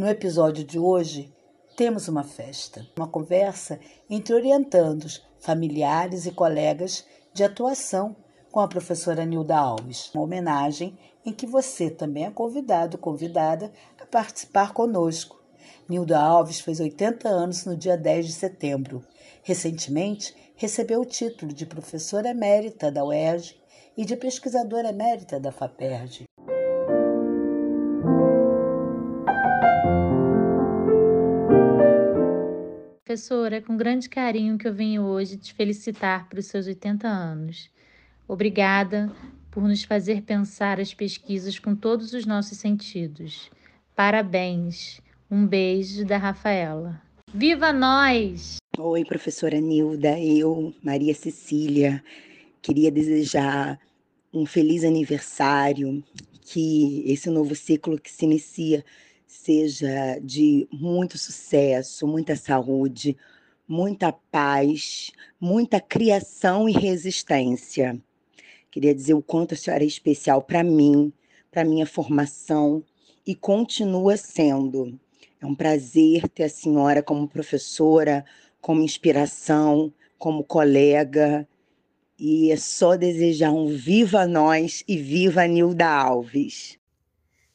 No episódio de hoje, temos uma festa, uma conversa entre orientandos, familiares e colegas de atuação com a professora Nilda Alves. Uma homenagem em que você também é convidado, convidada a participar conosco. Nilda Alves fez 80 anos no dia 10 de setembro. Recentemente, recebeu o título de professora emérita da UERJ e de pesquisadora emérita da FAPERJ. Professora, é com grande carinho que eu venho hoje te felicitar pelos seus 80 anos. Obrigada por nos fazer pensar as pesquisas com todos os nossos sentidos. Parabéns. Um beijo da Rafaela. Viva nós! Oi, professora Nilda, eu, Maria Cecília, queria desejar um feliz aniversário, que esse novo ciclo que se inicia seja de muito sucesso, muita saúde, muita paz, muita criação e resistência. Queria dizer o quanto a senhora é especial para mim, para minha formação e continua sendo. É um prazer ter a senhora como professora, como inspiração, como colega. E é só desejar um viva nós e viva Nilda Alves.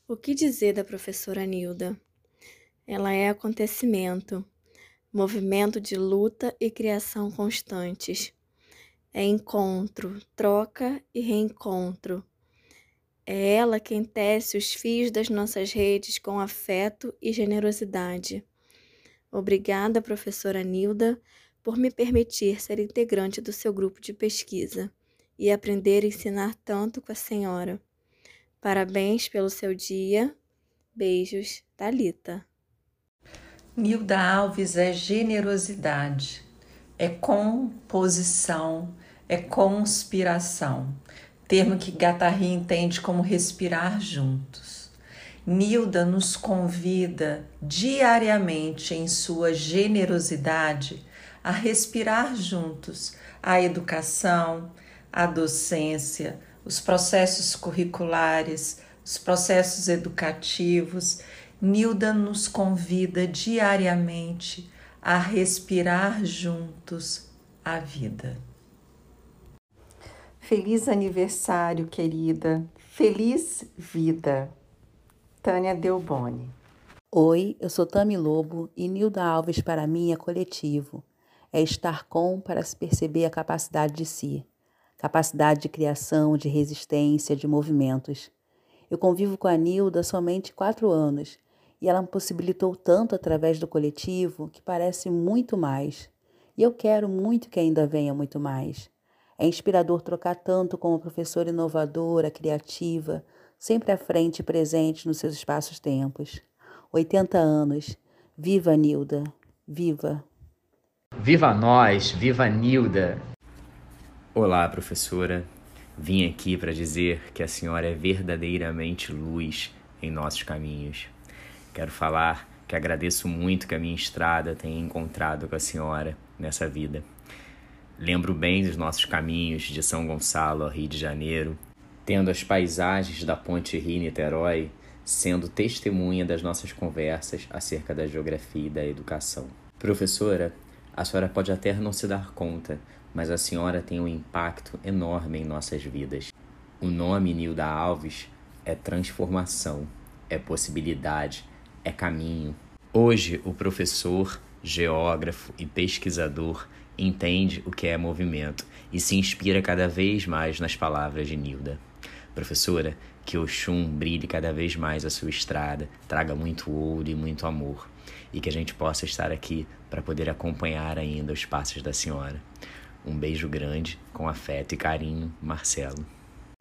O que dizer da professora Nilda? Ela é acontecimento, movimento de luta e criação constantes. É encontro, troca e reencontro. É ela quem tece os fios das nossas redes com afeto e generosidade. Obrigada, professora Nilda, por me permitir ser integrante do seu grupo de pesquisa e aprender a ensinar tanto com a senhora. Parabéns pelo seu dia. Beijos, Talita. Nilda Alves é generosidade, é composição, é conspiração, termo que Gattari entende como respirar juntos. Nilda nos convida diariamente em sua generosidade a respirar juntos a educação, a docência, os processos curriculares, os processos educativos. Nilda nos convida diariamente a respirar juntos a vida. Feliz aniversário, querida. Feliz vida. Tânia Delboni. Oi, eu sou Tami Lobo e Nilda Alves para mim é coletivo. É estar com para se perceber a capacidade de si capacidade de criação, de resistência, de movimentos. Eu convivo com a Nilda somente quatro anos e ela me possibilitou tanto através do coletivo que parece muito mais. E eu quero muito que ainda venha muito mais. É inspirador trocar tanto com uma professora inovadora, criativa, sempre à frente e presente nos seus espaços-tempos. 80 anos. Viva Nilda! Viva! Viva nós! Viva Nilda! Olá, professora. Vim aqui para dizer que a senhora é verdadeiramente luz em nossos caminhos. Quero falar que agradeço muito que a minha estrada tenha encontrado com a senhora nessa vida. Lembro bem dos nossos caminhos de São Gonçalo ao Rio de Janeiro, tendo as paisagens da Ponte Rio-Niterói sendo testemunha das nossas conversas acerca da geografia e da educação. Professora, a senhora pode até não se dar conta, mas a senhora tem um impacto enorme em nossas vidas. O nome Nilda Alves é transformação, é possibilidade, é caminho. Hoje, o professor, geógrafo e pesquisador entende o que é movimento e se inspira cada vez mais nas palavras de Nilda. Professora, que Oxum brilhe cada vez mais a sua estrada, traga muito ouro e muito amor, e que a gente possa estar aqui para poder acompanhar ainda os passos da senhora. Um beijo grande, com afeto e carinho, Marcelo.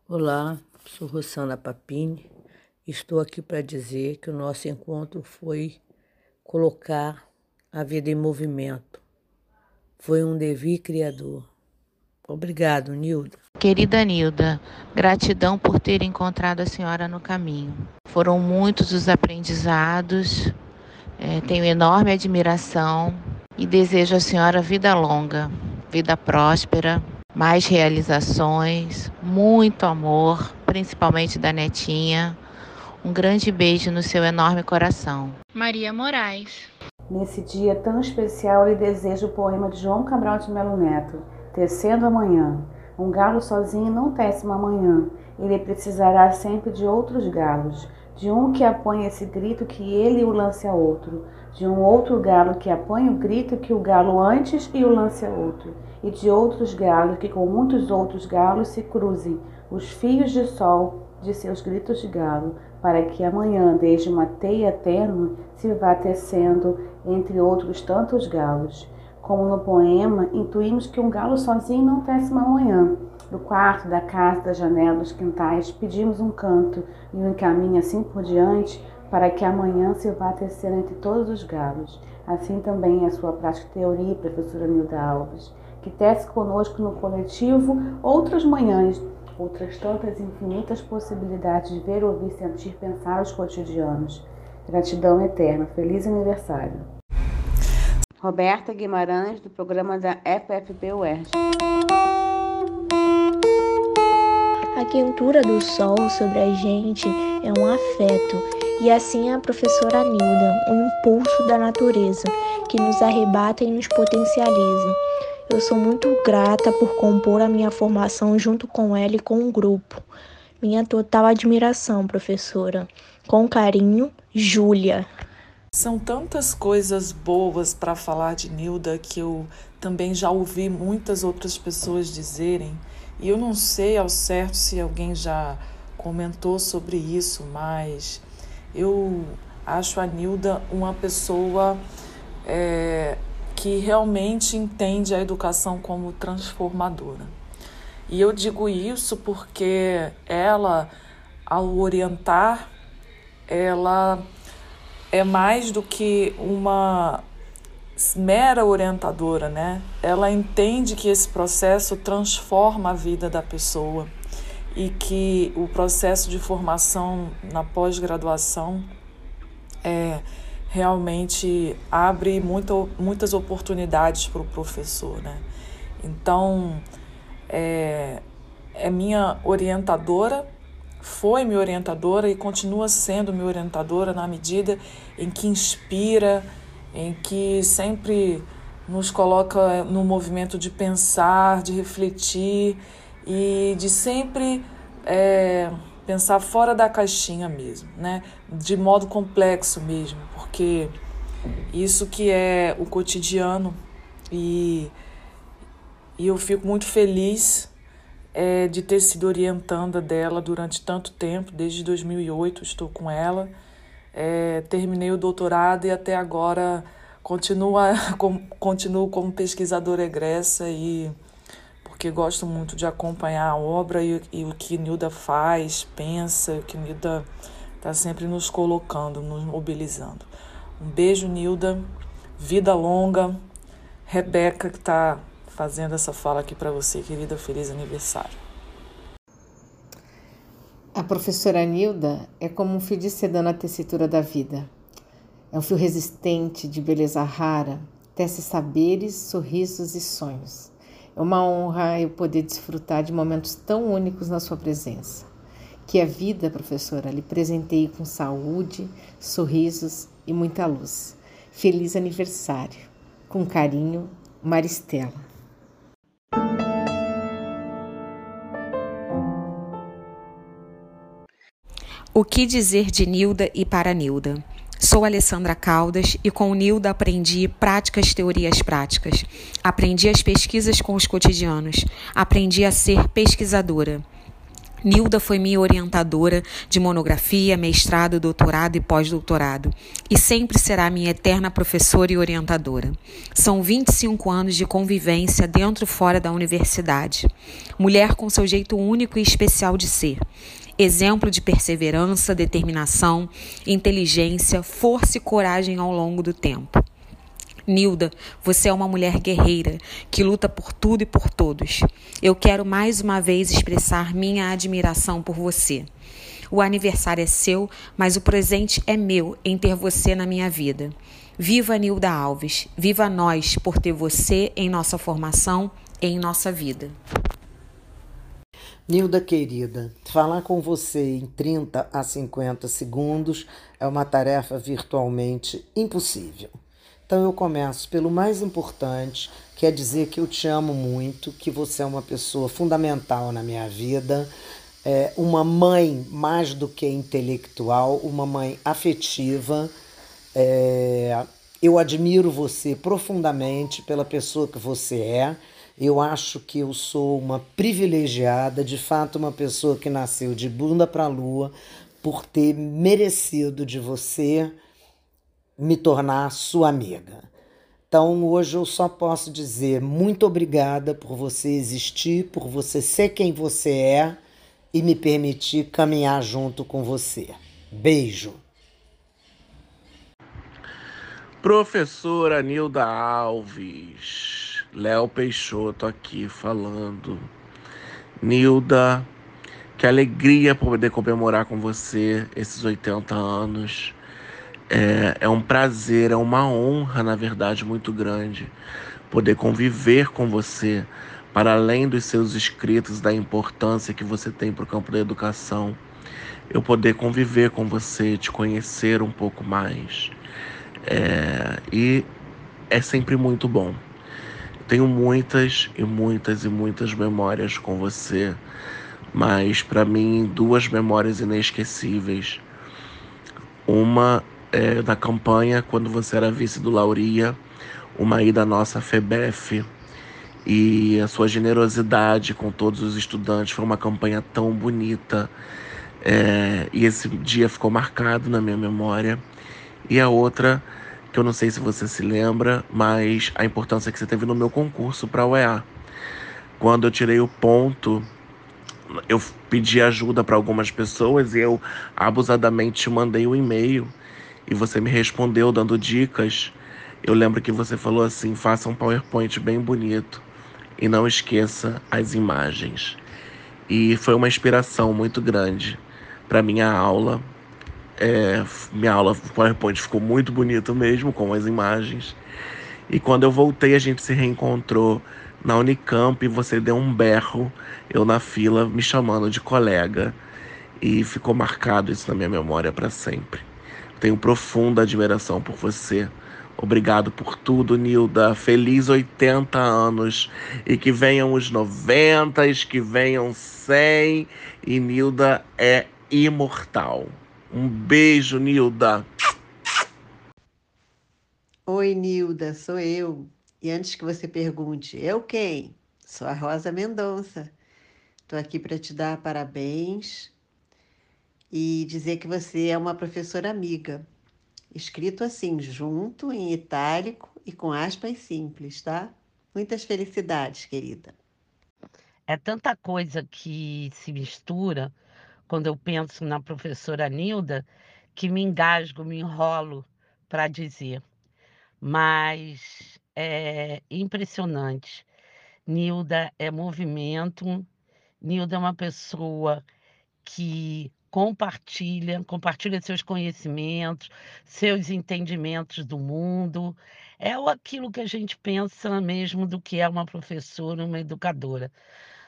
Olá, sou Rosana Papini. Estou aqui para dizer que o nosso encontro foi colocar a vida em movimento. Foi um devir criador. Obrigado, Nilda. Querida Nilda, gratidão por ter encontrado a senhora no caminho. Foram muitos os aprendizados, é, tenho enorme admiração e desejo à senhora vida longa, vida próspera, mais realizações, muito amor, principalmente da netinha. Um grande beijo no seu enorme coração. Maria Moraes. Nesse dia tão especial, lhe desejo o poema de João Cabral de Melo Neto, Tecendo Amanhã. Um galo sozinho não tece uma manhã, ele precisará sempre de outros galos, de um que apanhe esse grito que ele o lance a outro, de um outro galo que apanhe o grito que o galo antes e o lance a outro, e de outros galos que com muitos outros galos se cruzem os fios de sol de seus gritos de galo, para que amanhã, desde uma teia tênue, se vá tecendo entre outros tantos galos. Como no poema, intuímos que um galo sozinho não tece uma manhã. Do quarto, da casa, da janela, dos quintais, pedimos um canto e um caminho assim por diante, para que amanhã se vá tecendo entre todos os galos. Assim também é a sua prática teoria, professora Nilda Alves, que tece conosco no coletivo outras manhãs, outras tantas infinitas possibilidades de ver, ouvir, sentir, pensar os cotidianos. Gratidão eterna. Feliz aniversário. Roberta Guimarães, do programa da FFP UERJ. A quentura do sol sobre a gente é um afeto, e assim a professora Nilda, um impulso da natureza que nos arrebata e nos potencializa. Eu sou muito grata por compor a minha formação junto com ela e com o grupo. Minha total admiração, professora. Com carinho, Júlia. São tantas coisas boas para falar de Nilda que eu também já ouvi muitas outras pessoas dizerem, e eu não sei ao certo se alguém já comentou sobre isso, mas eu acho a Nilda uma pessoa é, que realmente entende a educação como transformadora. E eu digo isso porque ela, ao orientar, ela é mais do que uma mera orientadora, né? Ela entende que esse processo transforma a vida da pessoa e que o processo de formação na pós-graduação é, realmente abre muito, muitas oportunidades para o professor, né? Então, é, é minha orientadora foi minha orientadora e continua sendo minha orientadora na medida em que inspira, em que sempre nos coloca no movimento de pensar, de refletir e de sempre é, pensar fora da caixinha mesmo, né? De modo complexo mesmo, porque isso que é o cotidiano e, e eu fico muito feliz é, de ter sido orientanda dela durante tanto tempo, desde 2008 estou com ela. É, terminei o doutorado e até agora continua, com, continuo como pesquisadora egressa e gosto muito de acompanhar a obra e, e o que Nilda faz, pensa, o que Nilda está sempre nos colocando, nos mobilizando. Um beijo, Nilda. Vida longa. Rebeca, que está fazendo essa fala aqui para você, querida. Feliz aniversário. A professora Nilda é como um fio de seda na tessitura da vida. É um fio resistente, de beleza rara, tece saberes, sorrisos e sonhos. É uma honra eu poder desfrutar de momentos tão únicos na sua presença. Que a vida, professora, lhe presenteie com saúde, sorrisos e muita luz. Feliz aniversário. Com carinho, Maristela. O que dizer de Nilda e para Nilda? Sou Alessandra Caldas e com Nilda aprendi práticas teorias práticas. Aprendi as pesquisas com os cotidianos. Aprendi a ser pesquisadora. Nilda foi minha orientadora de monografia, mestrado, doutorado e pós-doutorado, e sempre será minha eterna professora e orientadora. São 25 anos de convivência dentro e fora da universidade. Mulher com seu jeito único e especial de ser. Exemplo de perseverança, determinação, inteligência, força e coragem ao longo do tempo. Nilda, você é uma mulher guerreira que luta por tudo e por todos. Eu quero mais uma vez expressar minha admiração por você. O aniversário é seu, mas o presente é meu em ter você na minha vida. Viva Nilda Alves, viva nós por ter você em nossa formação em nossa vida. Nilda querida, falar com você em 30 a 50 segundos é uma tarefa virtualmente impossível. Então eu começo pelo mais importante, que é dizer que eu te amo muito, que você é uma pessoa fundamental na minha vida, é uma mãe mais do que intelectual, uma mãe afetiva. É, eu admiro você profundamente pela pessoa que você é. Eu acho que eu sou uma privilegiada, de fato, uma pessoa que nasceu de bunda para lua por ter merecido de você me tornar sua amiga. Então hoje eu só posso dizer muito obrigada por você existir, por você ser quem você é e me permitir caminhar junto com você. Beijo. Professora Nilda Alves, Léo Peixoto aqui falando. Nilda, que alegria poder comemorar com você esses 80 anos. É, é um prazer, é uma honra, na verdade, muito grande poder conviver com você, para além dos seus escritos, da importância que você tem para o campo da educação. Eu poder conviver com você, te conhecer um pouco mais. É, e é sempre muito bom. Tenho muitas e muitas e muitas memórias com você, mas para mim, duas memórias inesquecíveis. Uma é, da campanha, quando você era vice do Lauria, uma ida nossa FEBEF e a sua generosidade com todos os estudantes. Foi uma campanha tão bonita é, e esse dia ficou marcado na minha memória. E a outra, que eu não sei se você se lembra, mas a importância que você teve no meu concurso para a UEA. Quando eu tirei o ponto, eu pedi ajuda para algumas pessoas e eu abusadamente mandei um e-mail e você me respondeu dando dicas. Eu lembro que você falou assim: faça um PowerPoint bem bonito e não esqueça as imagens. E foi uma inspiração muito grande para minha aula. É, minha aula PowerPoint ficou muito bonito mesmo com as imagens. E quando eu voltei, a gente se reencontrou na Unicamp e você deu um berro, eu na fila me chamando de colega. E ficou marcado isso na minha memória para sempre. Tenho profunda admiração por você. Obrigado por tudo, Nilda. Feliz 80 anos. E que venham os 90, que venham 100. E Nilda é imortal. Um beijo, Nilda. Oi, Nilda, sou eu. E antes que você pergunte, eu quem? Sou a Rosa Mendonça. Estou aqui para te dar parabéns e dizer que você é uma professora amiga. Escrito assim, junto, em itálico e com aspas simples, tá? Muitas felicidades, querida. É tanta coisa que se mistura quando eu penso na professora Nilda que me engasgo, me enrolo para dizer. Mas é impressionante. Nilda é movimento, Nilda é uma pessoa que compartilha, compartilha seus conhecimentos, seus entendimentos do mundo. É aquilo que a gente pensa mesmo do que é uma professora, uma educadora.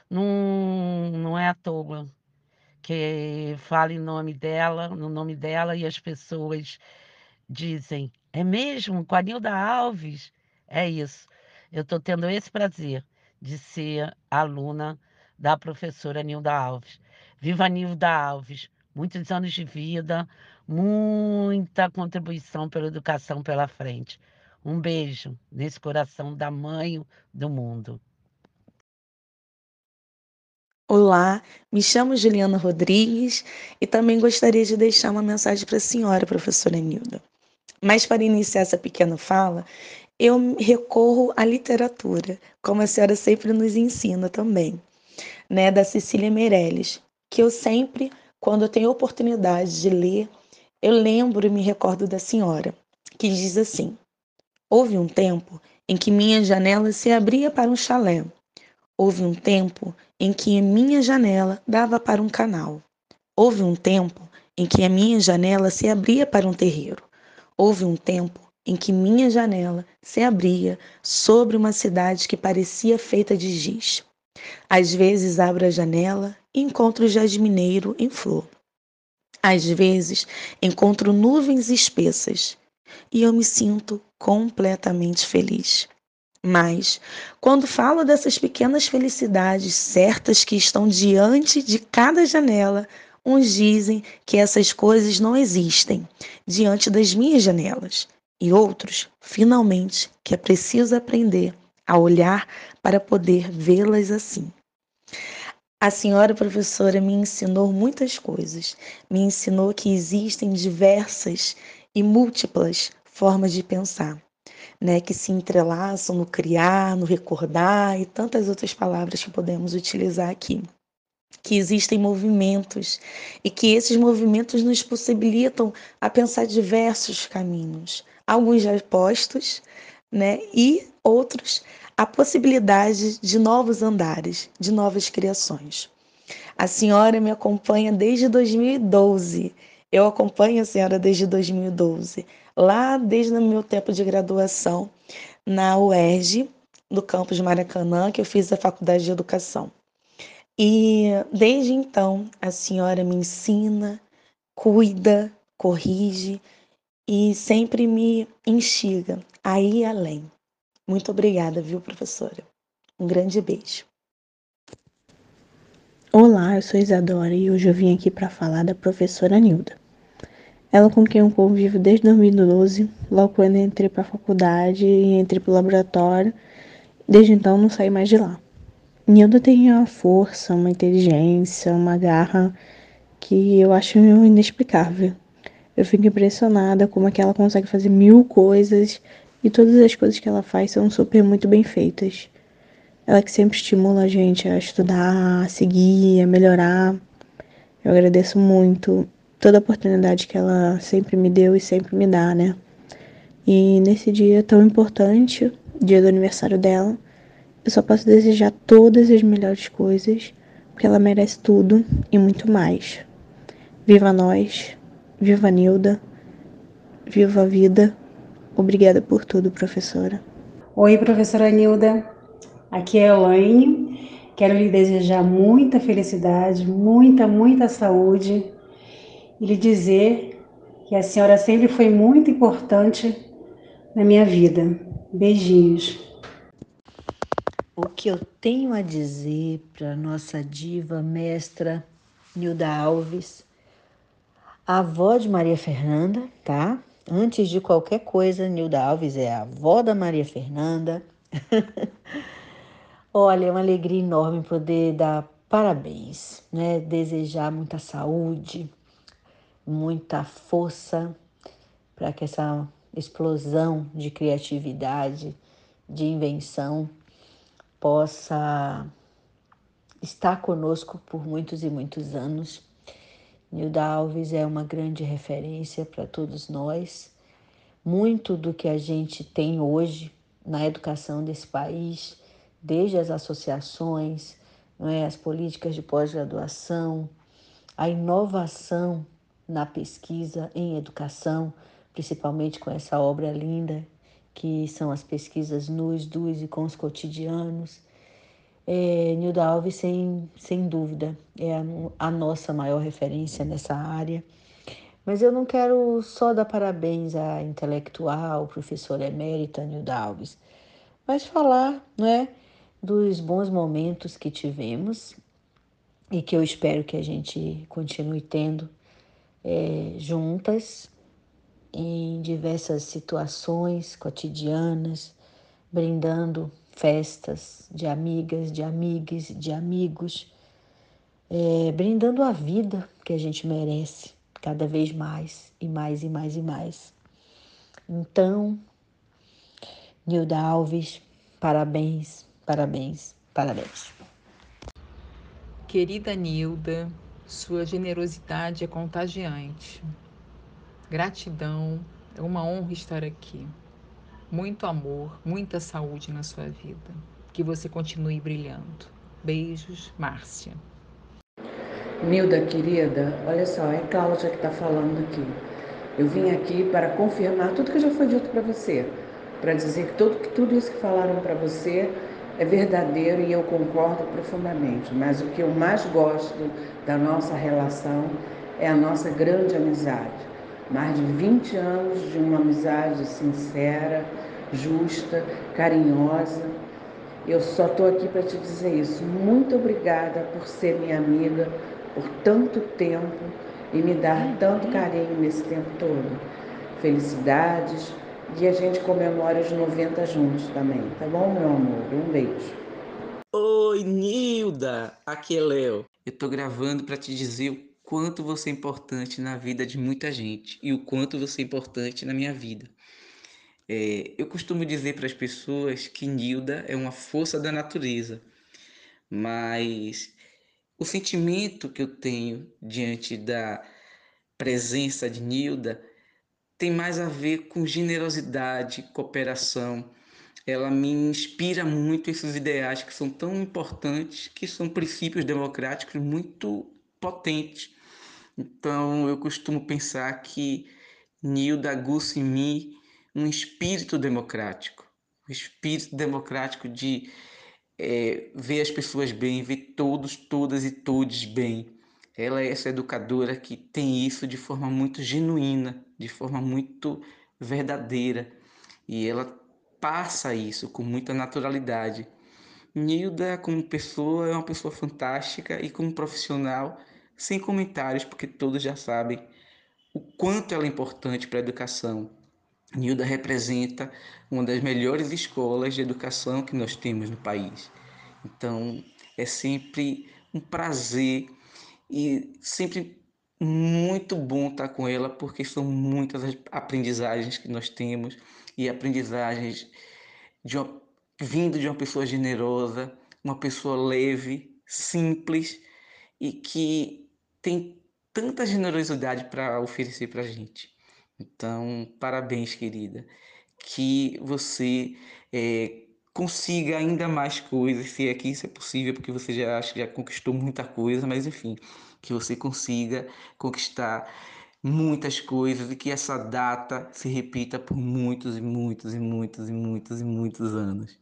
Não, não é à toa que fala em nome dela, no nome dela, e as pessoas dizem, é mesmo? Com a Nilda Alves? É isso. Eu estou tendo esse prazer de ser aluna da professora Nilda Alves. Viva Nilda Alves! muitos anos de vida, muita contribuição pela educação pela frente. Um beijo nesse coração da mãe do mundo. Olá, me chamo Juliana Rodrigues e também gostaria de deixar uma mensagem para a senhora, professora Nilda. Mas para iniciar essa pequena fala, eu recorro à literatura, como a senhora sempre nos ensina também, né, da Cecília Meirelles, que eu sempre, quando eu tenho oportunidade de ler, eu lembro e me recordo da senhora, que diz assim: Houve um tempo em que minha janela se abria para um chalé. Houve um tempo em que a minha janela dava para um canal. Houve um tempo em que a minha janela se abria para um terreiro. Houve um tempo em que minha janela se abria sobre uma cidade que parecia feita de giz. Às vezes abro a janela e encontro o jasmineiro em flor. Às vezes encontro nuvens espessas e eu me sinto completamente feliz. Mas, quando falo dessas pequenas felicidades certas que estão diante de cada janela, uns dizem que essas coisas não existem diante das minhas janelas, e outros, finalmente, que é preciso aprender a olhar para poder vê-las assim. A senhora professora me ensinou muitas coisas. Me ensinou que existem diversas e múltiplas formas de pensar né, que se entrelaçam no criar, no recordar e tantas outras palavras que podemos utilizar aqui. Que existem movimentos e que esses movimentos nos possibilitam a pensar diversos caminhos, alguns já postos, né, e outros a possibilidade de novos andares, de novas criações. A senhora me acompanha desde 2012. Eu acompanho a senhora desde 2012 lá desde o meu tempo de graduação na UERJ, no campus Maracanã, que eu fiz a faculdade de educação. E desde então a senhora me ensina, cuida, corrige e sempre me instiga a ir além. Muito obrigada, viu, professora? Um grande beijo. Olá, eu sou Isadora e hoje eu vim aqui para falar da professora Nilda. Ela com quem eu convivo desde 2012, logo quando entrei para a faculdade e entrei para o laboratório. Desde então não saí mais de lá. Nilda tem uma força, uma inteligência, uma garra que eu acho inexplicável. Eu fico impressionada como é que ela consegue fazer mil coisas e todas as coisas que ela faz são super muito bem feitas. Ela que sempre estimula a gente a estudar, a seguir, a melhorar. Eu agradeço muito toda a oportunidade que ela sempre me deu e sempre me dá, né? E nesse dia tão importante, dia do aniversário dela, eu só posso desejar todas as melhores coisas, porque ela merece tudo e muito mais. Viva nós, viva Nilda, viva a vida. Obrigada por tudo, professora. Oi, professora Nilda. Aqui é a Elaine. Quero lhe desejar muita felicidade, muita, muita saúde e lhe dizer que a senhora sempre foi muito importante na minha vida. Beijinhos. O que eu tenho a dizer para nossa diva mestra Nilda Alves, a avó de Maria Fernanda, tá? Antes de qualquer coisa, Nilda Alves é a avó da Maria Fernanda. Olha, é uma alegria enorme poder dar parabéns, né? Desejar muita saúde, muita força para que essa explosão de criatividade, de invenção possa estar conosco por muitos e muitos anos. Nilda Alves é uma grande referência para todos nós. Muito do que a gente tem hoje na educação desse país, desde as associações, não é, as políticas de pós-graduação, a inovação na pesquisa em educação, principalmente com essa obra linda que são as pesquisas nus, duas e com os cotidianos. É, Nilda Alves, sem, sem dúvida, é a, a nossa maior referência nessa área. Mas eu não quero só dar parabéns à intelectual, professora emérita Nilda Alves, mas falar né, dos bons momentos que tivemos e que eu espero que a gente continue tendo é, juntas em diversas situações cotidianas, brindando festas de amigas, de amigos, de amigos, é, brindando a vida que a gente merece, cada vez mais e mais e mais e mais. Então, Nilda Alves, parabéns, parabéns, parabéns. Querida Nilda, sua generosidade é contagiante. Gratidão, é uma honra estar aqui. Muito amor, muita saúde na sua vida. Que você continue brilhando. Beijos, Márcia. Nilda, querida, olha só, é Cláudia que está falando aqui. Eu vim aqui para confirmar tudo que já foi dito para você, para dizer que tudo, que tudo isso que falaram para você é verdadeiro e eu concordo profundamente. Mas o que eu mais gosto da nossa relação é a nossa grande amizade. Mais de 20 anos de uma amizade sincera, justa, carinhosa. Eu só estou aqui para te dizer isso. Muito obrigada por ser minha amiga por tanto tempo e me dar tanto carinho nesse tempo todo. Felicidades e a gente comemora os 90 juntos também, tá bom, meu amor? Um beijo. Oi, Nilda! Aqui é Léo. Eu tô gravando para te dizer o quanto você é importante na vida de muita gente e o quanto você é importante na minha vida. É, eu costumo dizer para as pessoas que Nilda é uma força da natureza, mas o sentimento que eu tenho diante da presença de Nilda tem mais a ver com generosidade, cooperação. Ela me inspira muito esses ideais que são tão importantes, que são princípios democráticos muito potentes. Então, eu costumo pensar que Nilda aguça em mim um espírito democrático, um espírito democrático de é, ver as pessoas bem, ver todos, todas e todos bem. Ela é essa educadora que tem isso de forma muito genuína, de forma muito verdadeira. E ela passa isso com muita naturalidade. Nilda, como pessoa, é uma pessoa fantástica e como profissional, sem comentários, porque todos já sabem o quanto ela é importante para a educação. Nilda representa uma das melhores escolas de educação que nós temos no país. Então, é sempre um prazer e sempre muito bom estar com ela, porque são muitas as aprendizagens que nós temos e aprendizagens de uma, vindo de uma pessoa generosa, uma pessoa leve, simples e que tem tanta generosidade para oferecer para a gente. Então, parabéns, querida. Que você é, consiga ainda mais coisas, se é que isso é possível, porque você já acha que já conquistou muita coisa, mas enfim, que você consiga conquistar muitas coisas e que essa data se repita por muitos e muitos e muitos e muitos e muitos anos.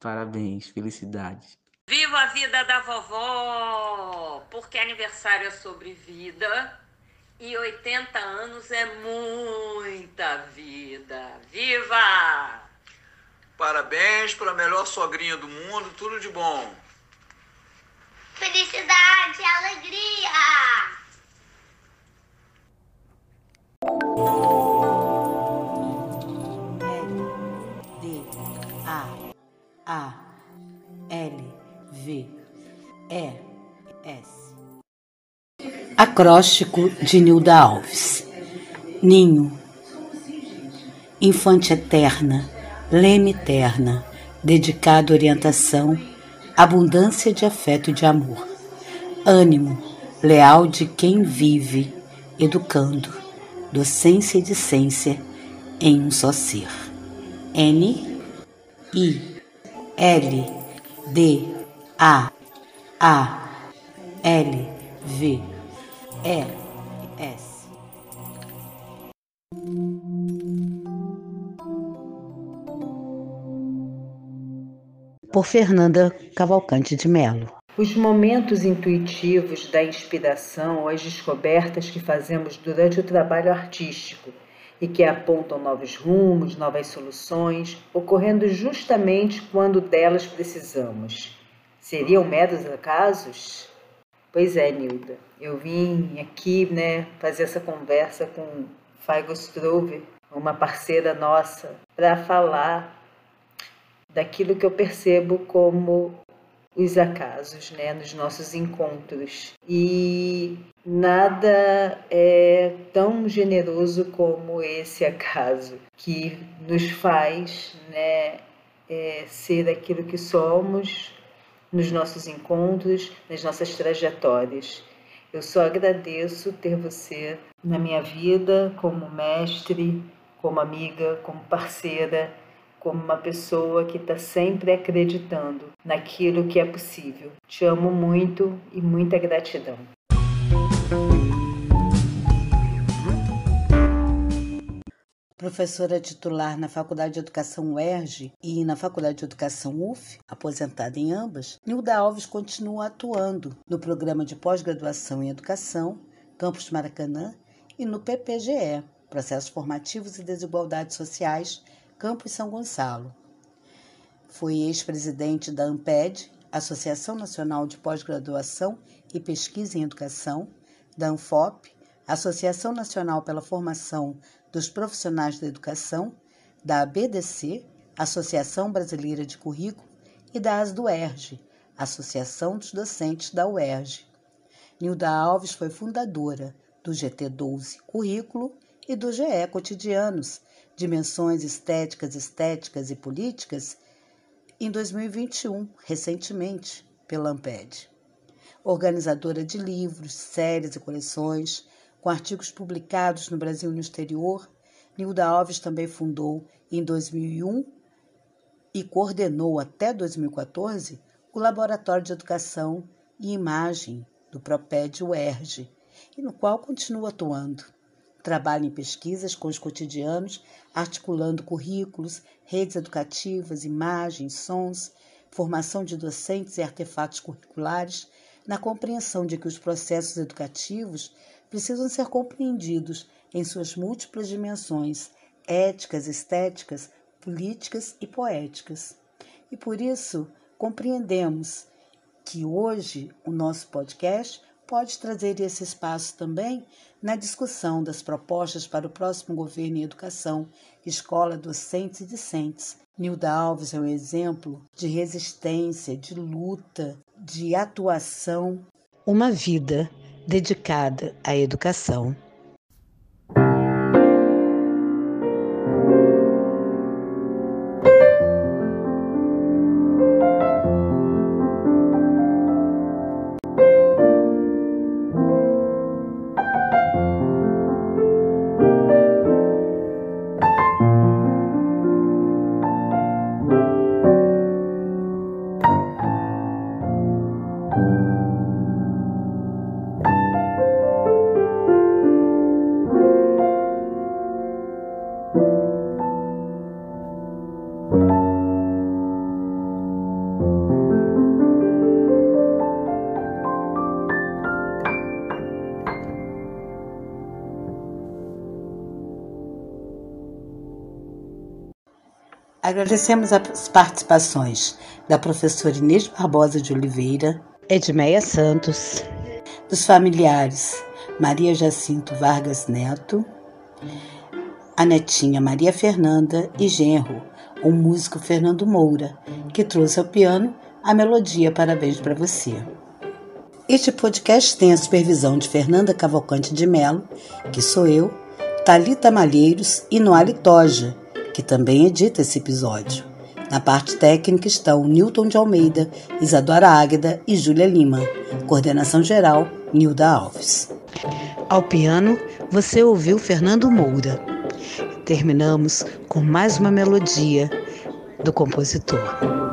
Parabéns, felicidades. Viva a vida da vovó! Porque aniversário é sobre vida e 80 anos é muita vida. Viva! Parabéns para a melhor sogrinha do mundo, tudo de bom. Felicidade, alegria! L D A A L V E S Acróstico de Nilda Alves Ninho Infante eterna, leme eterna, dedicado à orientação, abundância de afeto e de amor, ânimo leal de quem vive, educando, docência e discência em um só ser. N I L D A A L V E S por Fernanda Cavalcante de Melo. Os momentos intuitivos da inspiração ou as descobertas que fazemos durante o trabalho artístico e que apontam novos rumos, novas soluções, ocorrendo justamente quando delas precisamos. Seriam meros acasos? Pois é, Nilda. Eu vim aqui, né, fazer essa conversa com Faigo Strover, uma parceira nossa, para falar daquilo que eu percebo como os acasos, né, nos nossos encontros. E nada é tão generoso como esse acaso que nos faz, né, é, ser aquilo que somos nos nossos encontros, nas nossas trajetórias. Eu só agradeço ter você na minha vida como mestre, como amiga, como parceira, como uma pessoa que está sempre acreditando naquilo que é possível. Te amo muito e muita gratidão. Professora titular na Faculdade de Educação UERJ e na Faculdade de Educação UF, aposentada em ambas, Nilda Alves continua atuando no programa de pós-graduação em Educação, Campus Maracanã, e no PPGE, Processos Formativos e Desigualdades Sociais, Campus São Gonçalo. Foi ex-presidente da AMPED, Associação Nacional de Pós-Graduação e Pesquisa em Educação, da ANFOP, Associação Nacional pela Formação dos Profissionais da Educação, da ABDC, Associação Brasileira de Currículo, e da ASDUERJ, Associação dos Docentes da UERJ. Nilda Alves foi fundadora do GT12 Currículo e do GE Cotidianos, Dimensões Estéticas, Estéticas e Políticas, em 2021, recentemente, pela Amped. Organizadora de livros, séries e coleções, com artigos publicados no Brasil e no exterior, Nilda Alves também fundou, em 2001, e coordenou até 2014 o Laboratório de Educação e Imagem do Proped UERJ, e no qual continua atuando. Trabalha em pesquisas com os cotidianos, articulando currículos, redes educativas, imagens, sons, formação de docentes e artefatos curriculares, na compreensão de que os processos educativos precisam ser compreendidos em suas múltiplas dimensões éticas, estéticas, políticas e poéticas. E por isso compreendemos que hoje o nosso podcast pode trazer esse espaço também na discussão das propostas para o próximo governo em educação, escola, docentes e discentes. Nilda Alves é um exemplo de resistência, de luta, de atuação. Uma vida dedicada à educação. Agradecemos as participações da professora Inês Barbosa de Oliveira, Edmeia Santos, dos familiares Maria Jacinto Vargas Neto, a netinha Maria Fernanda e genro, o músico Fernando Moura, que trouxe ao piano a melodia Parabéns para você. Este podcast tem a supervisão de Fernanda Cavalcante de Melo, que sou eu, Talita Malheiros e Noali Toja que também edita esse episódio. Na parte técnica estão Newton de Almeida, Isadora Águeda e Júlia Lima. Coordenação geral, Nilda Alves. Ao piano, você ouviu Fernando Moura. Terminamos com mais uma melodia do compositor.